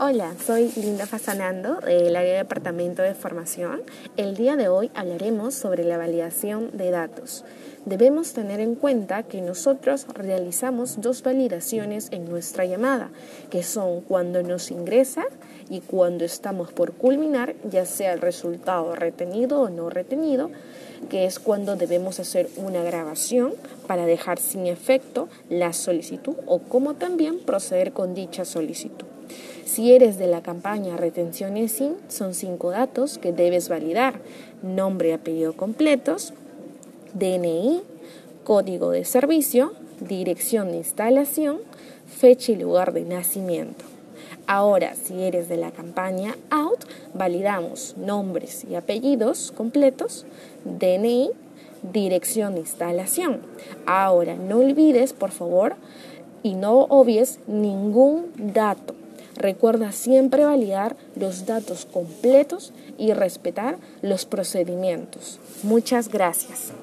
Hola, soy Linda Fasanando del área de Departamento de Formación. El día de hoy hablaremos sobre la validación de datos. Debemos tener en cuenta que nosotros realizamos dos validaciones en nuestra llamada, que son cuando nos ingresa y cuando estamos por culminar, ya sea el resultado retenido o no retenido, que es cuando debemos hacer una grabación para dejar sin efecto la solicitud o cómo también proceder con dicha solicitud. Si eres de la campaña Retención SIN, son cinco datos que debes validar. Nombre y apellido completos, DNI, código de servicio, dirección de instalación, fecha y lugar de nacimiento. Ahora, si eres de la campaña OUT, validamos nombres y apellidos completos, DNI, dirección de instalación. Ahora, no olvides, por favor, y no obvies ningún dato. Recuerda siempre validar los datos completos y respetar los procedimientos. Muchas gracias.